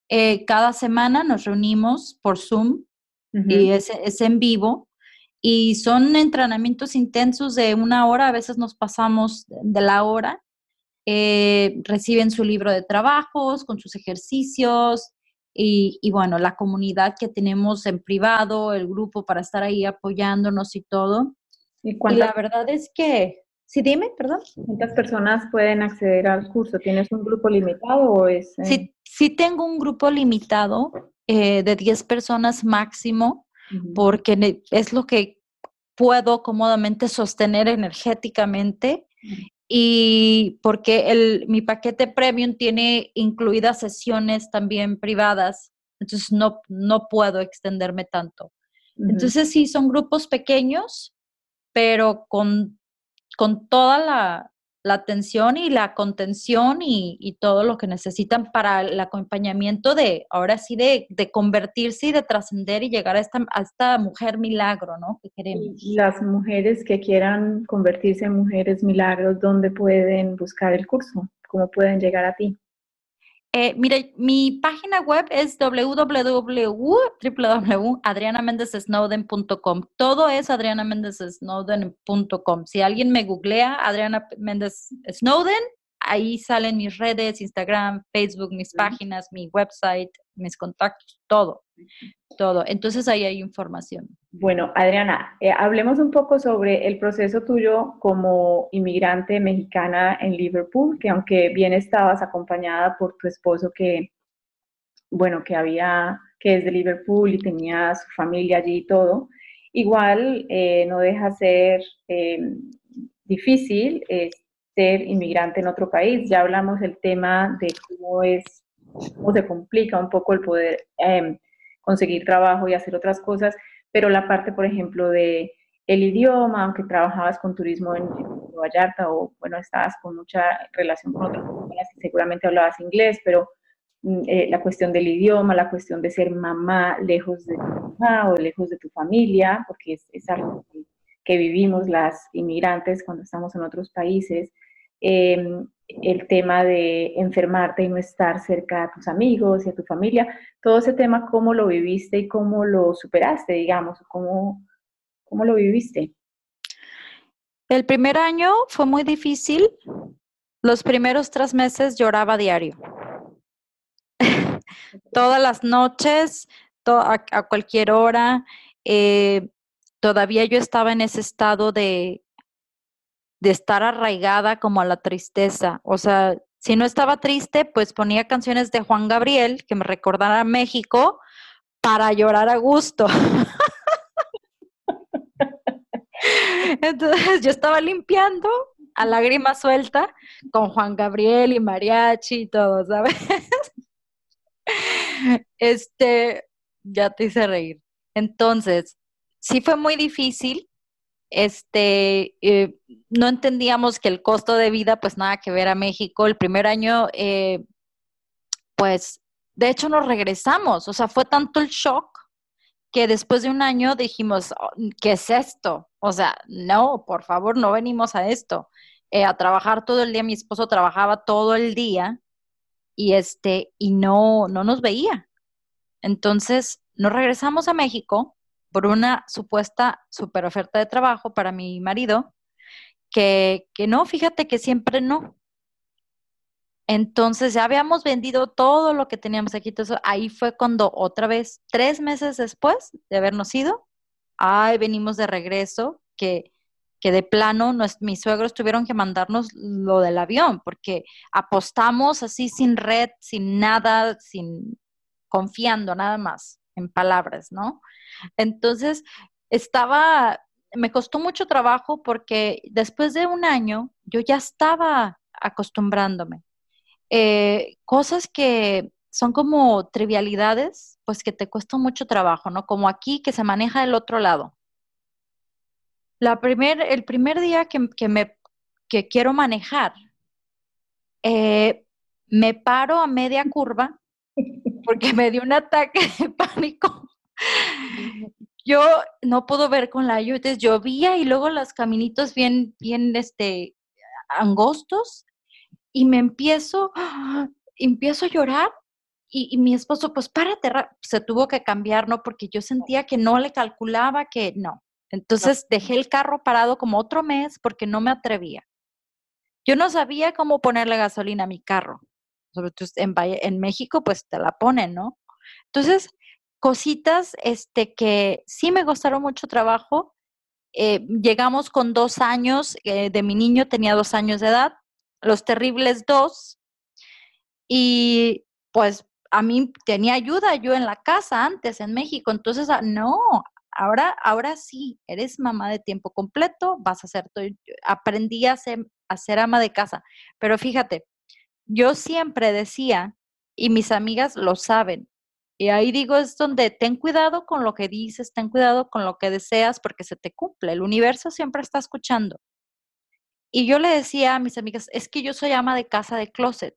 Eh, cada semana nos reunimos por Zoom y es, es, en vivo. Y son entrenamientos intensos de una hora, a veces nos pasamos de la hora. Eh, reciben su libro de trabajos con sus ejercicios, y, bueno, la comunidad que tenemos en privado, el grupo para estar ahí apoyándonos y todo. Y, la verdad es que, sí, dime, perdón. ¿Cuántas personas pueden acceder al curso? ¿Tienes un grupo limitado o es...? Eh? Sí, sí tengo un grupo limitado eh, de 10 personas máximo, porque es lo que puedo cómodamente sostener energéticamente y porque el, mi paquete premium tiene incluidas sesiones también privadas, entonces no, no puedo extenderme tanto. Entonces sí, son grupos pequeños, pero con, con toda la, la atención y la contención y, todo lo que necesitan para el acompañamiento de, ahora sí, de, convertirse y de trascender y llegar a esta, a esta mujer milagro, ¿no? Que queremos. Las mujeres que quieran convertirse en mujeres milagros, ¿dónde pueden buscar el curso? ¿Cómo pueden llegar a ti? Eh, mire, mi página web es www.adrianamendezsnowden.com. Todo es adrianamendezsnowden.com. Si alguien me googlea Adriana Méndez Snowden, ahí salen mis redes, Instagram, Facebook, mis páginas, mi website, mis contactos, todo, todo. Entonces ahí hay información. Bueno, Adriana, eh, hablemos un poco sobre el proceso tuyo como inmigrante mexicana en Liverpool, que aunque bien estabas acompañada por tu esposo que, bueno, que había, que es de Liverpool y tenía su familia allí y todo, igual eh, no deja ser em, difícil ser inmigrante en otro país. Ya hablamos del tema de cómo es, cómo se complica un poco el poder em, conseguir trabajo y hacer otras cosas pero la parte, por ejemplo, de el idioma, aunque trabajabas con turismo en, Vallarta o, bueno, estabas con mucha relación con otras personas y seguramente hablabas inglés, pero mm, eh, la cuestión del idioma, la cuestión de ser mamá lejos de tu mamá o lejos de tu familia, porque es, algo que, vivimos las inmigrantes cuando estamos en otros países, em, el tema de enfermarte y no estar cerca a tus amigos y a tu familia, todo ese tema, ¿cómo lo viviste y cómo lo superaste, digamos? ¿Cómo, cómo lo viviste? El primer año fue muy difícil. Los primeros tres meses lloraba diario. Todas las noches, a, cualquier hora. Eh, todavía yo estaba en ese estado de de estar arraigada como a la tristeza. O sea, si no estaba triste, pues ponía canciones de Juan Gabriel que me recordaran a México para llorar a gusto. Entonces yo estaba limpiando a lágrima suelta con Juan Gabriel y mariachi y todo, ¿sabes? Este, ya te hice reír. Entonces, sí fue muy difícil este, eh, no entendíamos que el costo de vida, pues nada que ver a México. El primer año, eh, pues, de hecho nos regresamos, o sea, fue tanto el shock que después de un año dijimos, oh, ¿qué es esto? O sea, no, por favor, no venimos a esto. Eh, a trabajar todo el día, mi esposo trabajaba todo el día y este, y no, no nos veía. Entonces, nos regresamos a México por una supuesta super oferta de trabajo para mi marido, que, que no, fíjate que siempre no. Entonces ya habíamos vendido todo lo que teníamos aquí. Entonces ahí fue cuando otra vez, tres meses después de habernos ido, ay, venimos de regreso, que, que de plano mis suegros tuvieron que mandarnos lo del avión, porque apostamos así sin red, sin nada, sin confiando nada más en palabras, ¿no? Entonces, estaba, me costó mucho trabajo porque después de un año yo ya estaba acostumbrándome. Eh, cosas que son como trivialidades, pues que te cuesta mucho trabajo, ¿no? Como aquí que se maneja del otro lado. La primer, el primer día que, me, que quiero manejar, eh, me paro a media curva porque me dio un ataque de pánico. Yo no puedo ver con la lluvia, entonces llovía y luego los caminitos bien, bien, este, angostos y me empiezo, empiezo a llorar y, y, mi esposo, pues párate, se tuvo que cambiar, ¿no? Porque yo sentía que no le calculaba que no. Entonces dejé el carro parado como otro mes porque no me atrevía. Yo no sabía cómo ponerle gasolina a mi carro. Sobre todo en, en México, pues te la ponen, ¿no? Entonces, cositas este, que sí me costaron mucho trabajo. Eh, llegamos con dos años, eh, de mi niño tenía dos años de edad, los terribles dos, y pues a mí tenía ayuda yo en la casa antes en México, entonces ah, no, ahora, ahora sí, eres mamá de tiempo completo, vas a ser, aprendí a ser, a ser ama de casa, pero fíjate, yo siempre decía, y mis amigas lo saben, y ahí digo, es donde ten cuidado con lo que dices, ten cuidado con lo que deseas, porque se te cumple. El universo siempre está escuchando. Y yo le decía a mis amigas, es que yo soy ama de casa de closet.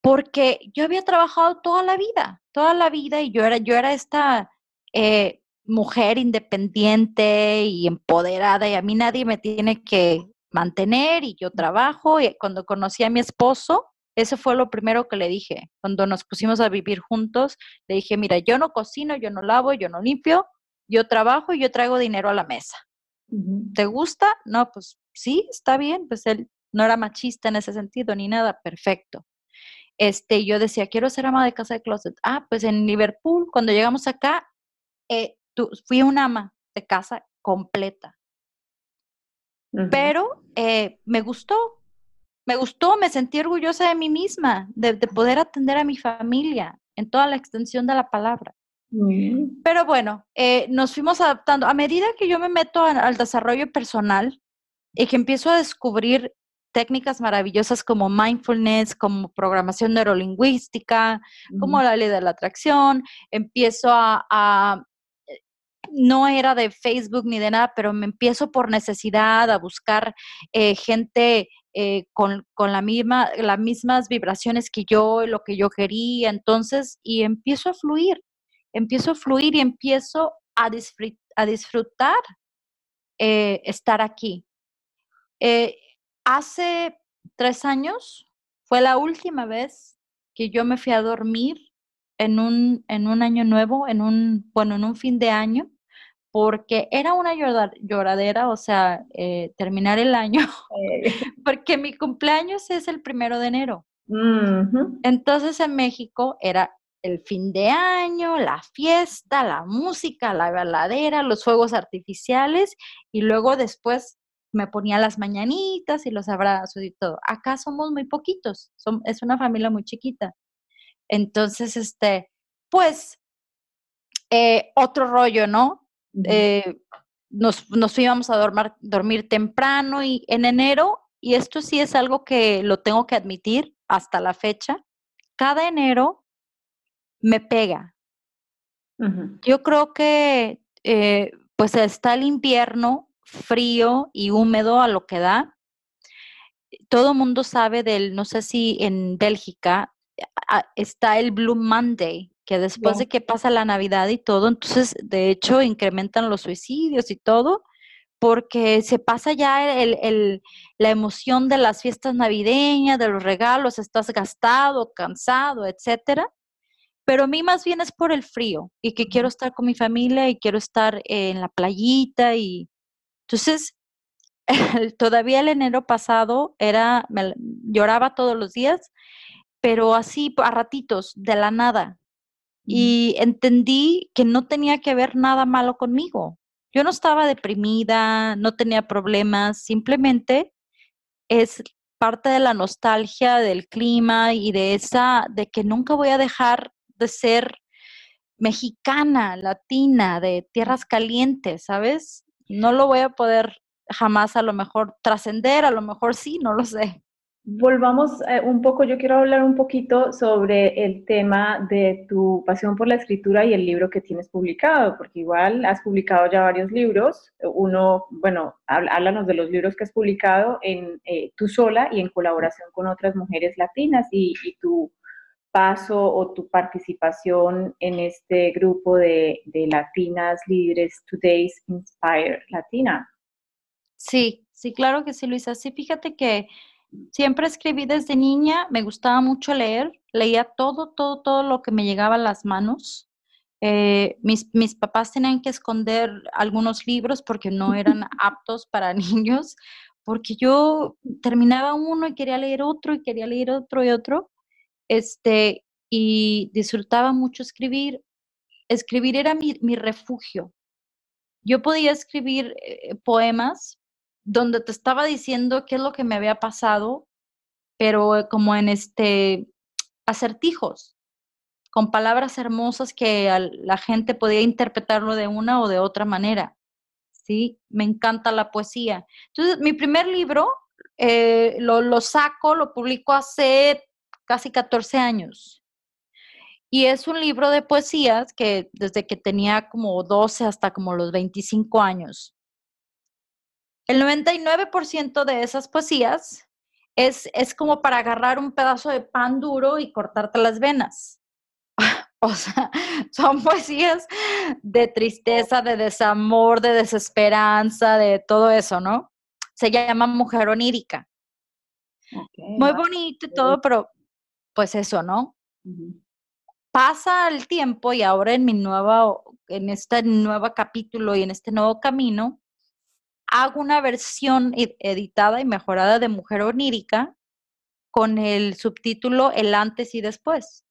Porque yo había trabajado toda la vida, toda la vida, y yo era, yo era esta eh, mujer independiente y empoderada, y a mí nadie me tiene que mantener, y yo trabajo. Y cuando conocí a mi esposo, eso fue lo primero que le dije. Cuando nos pusimos a vivir juntos, le dije, mira, yo no cocino, yo no lavo, yo no limpio, yo trabajo y yo traigo dinero a la mesa. ¿Te gusta? No, pues sí, está bien. Pues él no era machista en ese sentido ni nada, perfecto. Este, yo decía, quiero ser ama de casa de closet. Ah, pues en Liverpool, cuando llegamos acá, eh, fui una ama de casa completa. Pero eh, me gustó, me gustó, me sentí orgullosa de mí misma, de, poder atender a mi familia en toda la extensión de la palabra. Pero bueno, eh, nos fuimos adaptando. A medida que yo me meto al desarrollo personal y que empiezo a descubrir técnicas maravillosas como mindfulness, como programación neurolingüística, como la ley de la atracción, empiezo a, no era de Facebook ni de nada, pero me empiezo por necesidad a buscar eh, gente eh, con, la misma, las mismas vibraciones que yo, lo que yo quería, entonces, y empiezo a fluir, empiezo a fluir y empiezo a, disfrutar eh, estar aquí. Hace tres años fue la última vez que yo me fui a dormir en un, en un año nuevo, en un, bueno, en un fin de año, porque era una lloradera, o sea, eh, terminar el año, porque mi cumpleaños es el primero de enero. Entonces en México era el fin de año, la fiesta, la música, la baladera, los fuegos artificiales y luego después me ponía las mañanitas y los abrazos y todo. Acá somos muy poquitos, es una familia muy chiquita. Entonces, este, pues, eh, otro rollo, ¿no? Eh, nos, nos, íbamos a dormir, dormir temprano y en enero, y esto sí es algo que lo tengo que admitir hasta la fecha, cada enero me pega. Yo creo que eh, pues está el invierno frío y húmedo a lo que da. Todo mundo sabe del, no sé si en Bélgica está el Blue Monday, que después de que pasa la Navidad y todo, entonces de hecho incrementan los suicidios y todo, porque se pasa ya el, la emoción de las fiestas navideñas, de los regalos, estás gastado, cansado, etcétera. Pero a mí más bien es por el frío y que quiero estar con mi familia y quiero estar en la playita y entonces todavía el enero pasado era lloraba todos los días, pero así a ratitos, de la nada, y entendí que no tenía que ver nada malo conmigo. Yo no estaba deprimida, no tenía problemas, simplemente es parte de la nostalgia del clima y de esa, de que nunca voy a dejar de ser mexicana, latina, de tierras calientes, ¿sabes? No lo voy a poder jamás a lo mejor trascender, a lo mejor sí, no lo sé. Volvamos eh, un poco, yo quiero hablar un poquito sobre el tema de tu pasión por la escritura y el libro que tienes publicado, porque igual has publicado ya varios libros. Uno, bueno, háblanos de los libros que has publicado en eh, tú sola y en colaboración con otras mujeres latinas y, tu, paso o tu participación en este grupo de, de Latinas Líderes Today's Inspire Latina. Sí, sí, claro que sí, Luisa. Sí, fíjate que siempre escribí desde niña, me gustaba mucho leer, leía todo, todo, todo lo que me llegaba a las manos. Eh, mis, mis, papás tenían que esconder algunos libros porque no eran aptos para niños, porque yo terminaba uno y quería leer otro y quería leer otro y otro, este, y disfrutaba mucho escribir. Escribir era mi, mi refugio. Yo podía escribir eh, poemas donde te estaba diciendo qué es lo que me había pasado, pero eh, como en este acertijos, con palabras hermosas que la gente podía interpretarlo de una o de otra manera. ¿sí? Me encanta la poesía. Entonces, mi primer libro eh, lo, saco, lo publico hace casi 14 años. Y es un libro de poesías que desde que tenía como 12 hasta como los 25 años. El 99% de esas poesías es, es como para agarrar un pedazo de pan duro y cortarte las venas. o sea, son poesías de tristeza, de desamor, de desesperanza, de todo eso, ¿no? Se llama Mujer Onírica. Muy bonito y todo, pero pues eso, ¿no? Pasa el tiempo y ahora en mi nueva, en este nuevo capítulo y en este nuevo camino, hago una versión editada y mejorada de Mujer Onírica con el subtítulo El antes y después,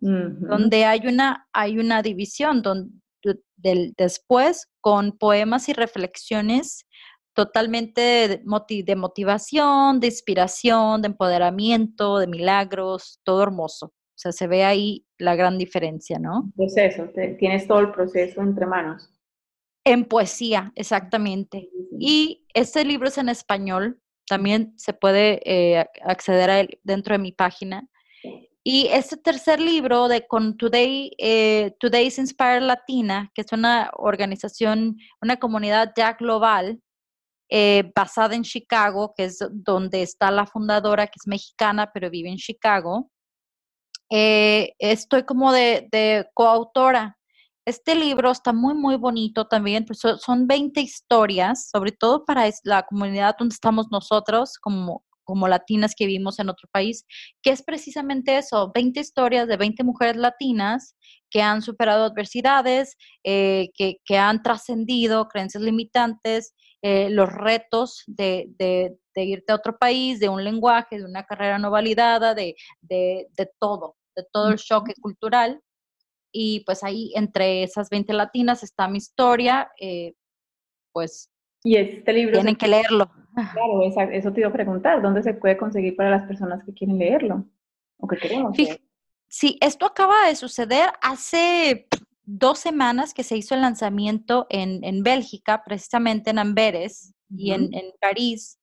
donde hay una, hay una división donde, del después con poemas y reflexiones totalmente de, de motivación, de inspiración, de empoderamiento, de milagros, todo hermoso. O sea, se ve ahí la gran diferencia, ¿no? Proceso, tienes todo el proceso entre manos. En poesía, exactamente. Y este libro es en español, también se puede eh, acceder a él dentro de mi página. Y este tercer libro de con Today, eh, Today's Inspire Latina, que es una organización, una comunidad ya global, eh, basada en Chicago, que es donde está la fundadora, que es mexicana, pero vive en Chicago. estoy como de, de coautora este libro está muy, muy bonito también, pues son 20 historias, sobre todo para la comunidad donde estamos nosotros, como, como latinas que vivimos en otro país, que es precisamente eso, 20 historias de 20 mujeres latinas que han superado adversidades, eh, que, han trascendido creencias limitantes, eh, los retos de, de, irte a otro país, de un lenguaje, de una carrera no validada, de, de todo, de todo el choque cultural y pues ahí entre esas 20 latinas está mi historia, eh, pues y este libro tienen que leerlo. Claro, eso te iba a preguntar, ¿dónde se puede conseguir para las personas que quieren leerlo o que queremos Sí, esto acaba de suceder hace dos semanas que se hizo el lanzamiento en, en Bélgica, precisamente en Amberes y en, en París.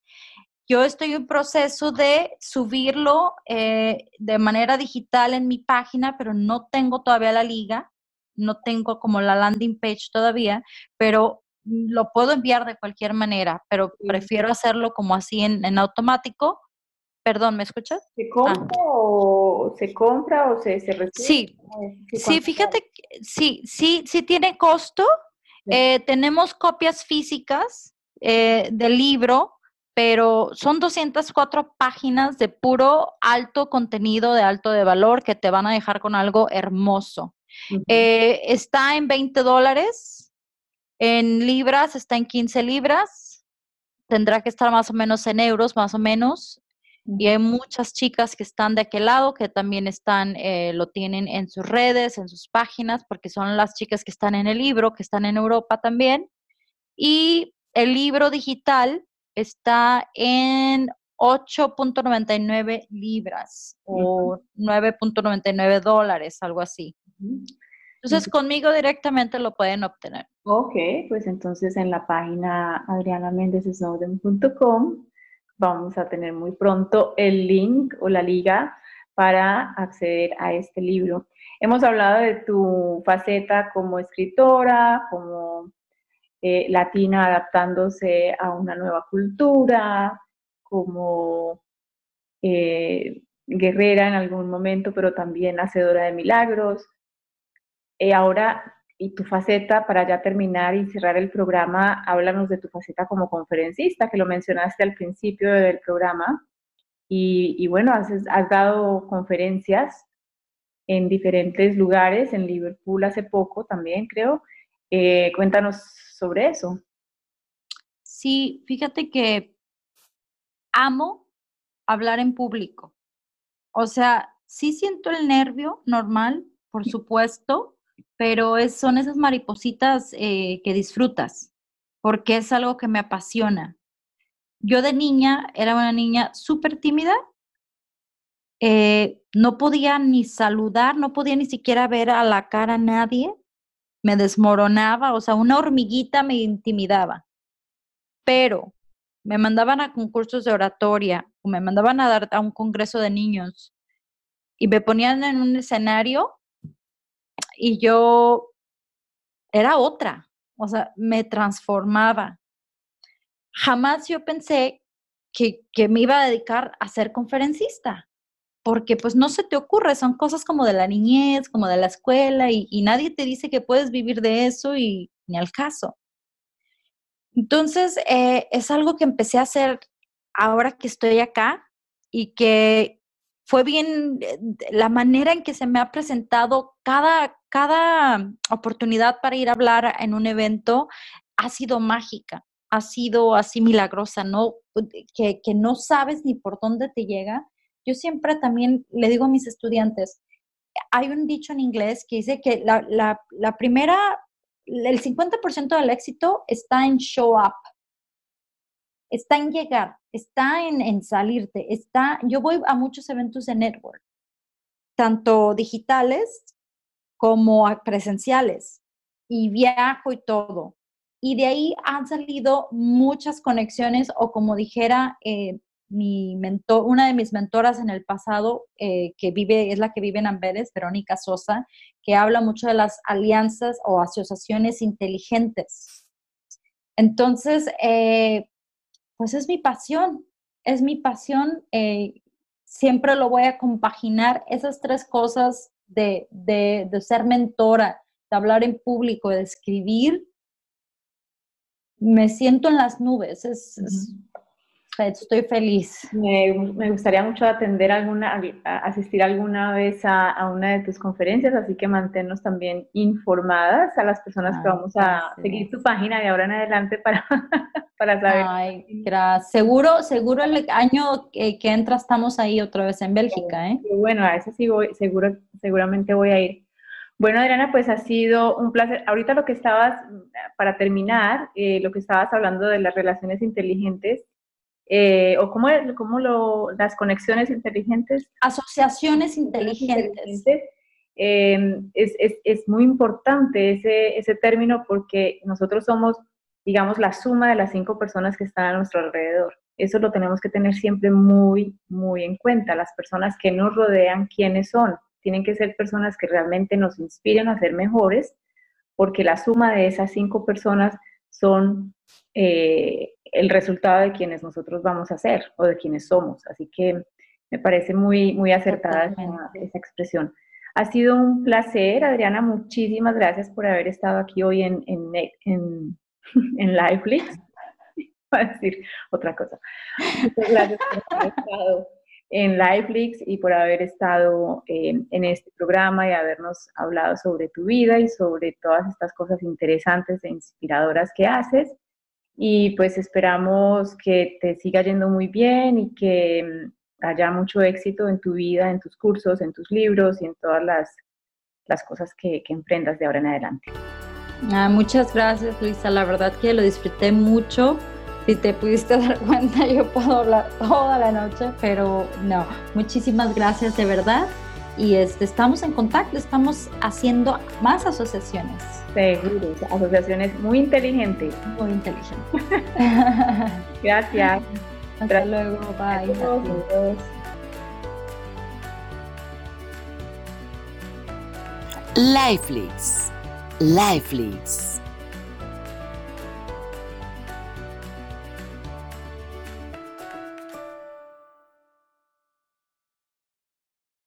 Yo estoy en proceso de subirlo eh, de manera digital en mi página, pero no tengo todavía la liga, no tengo como la landing page todavía, pero lo puedo enviar de cualquier manera, pero prefiero hacerlo como así en, automático. Perdón, ¿me escuchas? ¿Se ah. compra o se compra o se, recibe? Sí, sí, fíjate, sí, sí, sí tiene costo. Eh, tenemos copias físicas eh, del libro pero son 204 páginas de puro alto contenido, de alto de valor, que te van a dejar con algo hermoso. Eh, está en 20 dólares, en libras está en 15 libras, tendrá que estar más o menos en euros, más o menos. Y hay muchas chicas que están de aquel lado, que también están, eh, lo tienen en sus redes, en sus páginas, porque son las chicas que están en el libro, que están en Europa también. Y el libro digital está en 8.99 libras o 9.99 dólares, algo así. Entonces, conmigo directamente lo pueden obtener. Ok, pues entonces en la página adrianamendezsnowden.com vamos a tener muy pronto el link o la liga para acceder a este libro. Hemos hablado de tu faceta como escritora, como eh, latina adaptándose a una nueva cultura, como eh, guerrera en algún momento, pero también hacedora de milagros. Eh, ahora, y tu faceta, para ya terminar y cerrar el programa, háblanos de tu faceta como conferencista, que lo mencionaste al principio del programa. Y, bueno, has, has, dado conferencias en diferentes lugares, en Liverpool hace poco también, creo. Eh, cuéntanos sobre eso. Sí, fíjate que amo hablar en público. O sea, sí siento el nervio normal, por supuesto, pero son esas maripositas eh, que disfrutas, porque es algo que me apasiona. Yo de niña era una niña súper tímida, eh, no podía ni saludar, no podía ni siquiera ver a la cara a nadie, me desmoronaba, o sea, una hormiguita me intimidaba. Pero me mandaban a concursos de oratoria o me mandaban a dar a un congreso de niños y me ponían en un escenario y yo era otra, o sea, me transformaba. Jamás yo pensé que, que me iba a dedicar a ser conferencista porque pues no se te ocurre, son cosas como de la niñez, como de la escuela, y, nadie te dice que puedes vivir de eso y ni al caso. Entonces, eh, es algo que empecé a hacer ahora que estoy acá y que fue bien eh, la manera en que se me ha presentado cada, cada oportunidad para ir a hablar en un evento ha sido mágica, ha sido así milagrosa, ¿no? Que, que no sabes ni por dónde te llega yo siempre también le digo a mis estudiantes, hay un dicho en inglés que dice que la, la, primera, el 50% del éxito está en show up, está en llegar, está en, en, salirte, está, yo voy a muchos eventos de network, tanto digitales como presenciales, y viajo y todo. Y de ahí han salido muchas conexiones o como dijera eh, mi mentor, una de mis mentoras en el pasado, eh, que vive, es la que vive en Amberes, Verónica Sosa, que habla mucho de las alianzas o asociaciones inteligentes. Entonces, eh, pues es mi pasión, es mi pasión. Eh, siempre lo voy a compaginar, esas tres cosas de, de, ser mentora, de hablar en público, de escribir. Me siento en las nubes, es Estoy feliz. Me, gustaría mucho atender alguna, asistir alguna vez a, una de tus conferencias, así que manténnos también informadas a las personas que vamos a seguir tu página de ahora en adelante para, para saber. Ay, gracias. Seguro, seguro el año que, entra estamos ahí otra vez en Bélgica, ¿eh? Bueno, a ese sí voy, seguro, seguramente voy a ir. Bueno, Adriana, pues ha sido un placer. Ahorita lo que estabas, para terminar, eh, lo que estabas hablando de las relaciones inteligentes, eh, o cómo, cómo lo, las conexiones inteligentes. Asociaciones inteligentes. Em, es, es, es, muy importante ese, ese término porque nosotros somos, digamos, la suma de las cinco personas que están a nuestro alrededor. Eso lo tenemos que tener siempre muy, muy en cuenta. Las personas que nos rodean, ¿quiénes son? Tienen que ser personas que realmente nos inspiren a ser mejores, porque la suma de esas cinco personas son eh, el resultado de quienes nosotros vamos a ser o de quienes somos. Así que me parece muy, muy acertada esa, expresión. Ha sido un placer, Adriana. Muchísimas gracias por haber estado aquí hoy en, en, en, en Liveflix. a decir otra cosa. Muchas gracias por haber estado en Liveflix y por haber estado en, en este programa y habernos hablado sobre tu vida y sobre todas estas cosas interesantes e inspiradoras que haces y pues esperamos que te siga yendo muy bien y que mm, haya mucho éxito en tu vida, en tus cursos, en tus libros y en todas las, las cosas que, que, emprendas de ahora en adelante. Ah, muchas gracias Luisa, la verdad que lo disfruté mucho. Si te pudiste dar cuenta, yo puedo hablar toda la noche, pero no, muchísimas gracias de verdad y este, estamos en contacto, estamos haciendo más asociaciones. Seguro, asociaciones muy inteligentes. Muy inteligentes. Gracias. Hasta luego, bye. Adiós. Lifelix. Lifelix.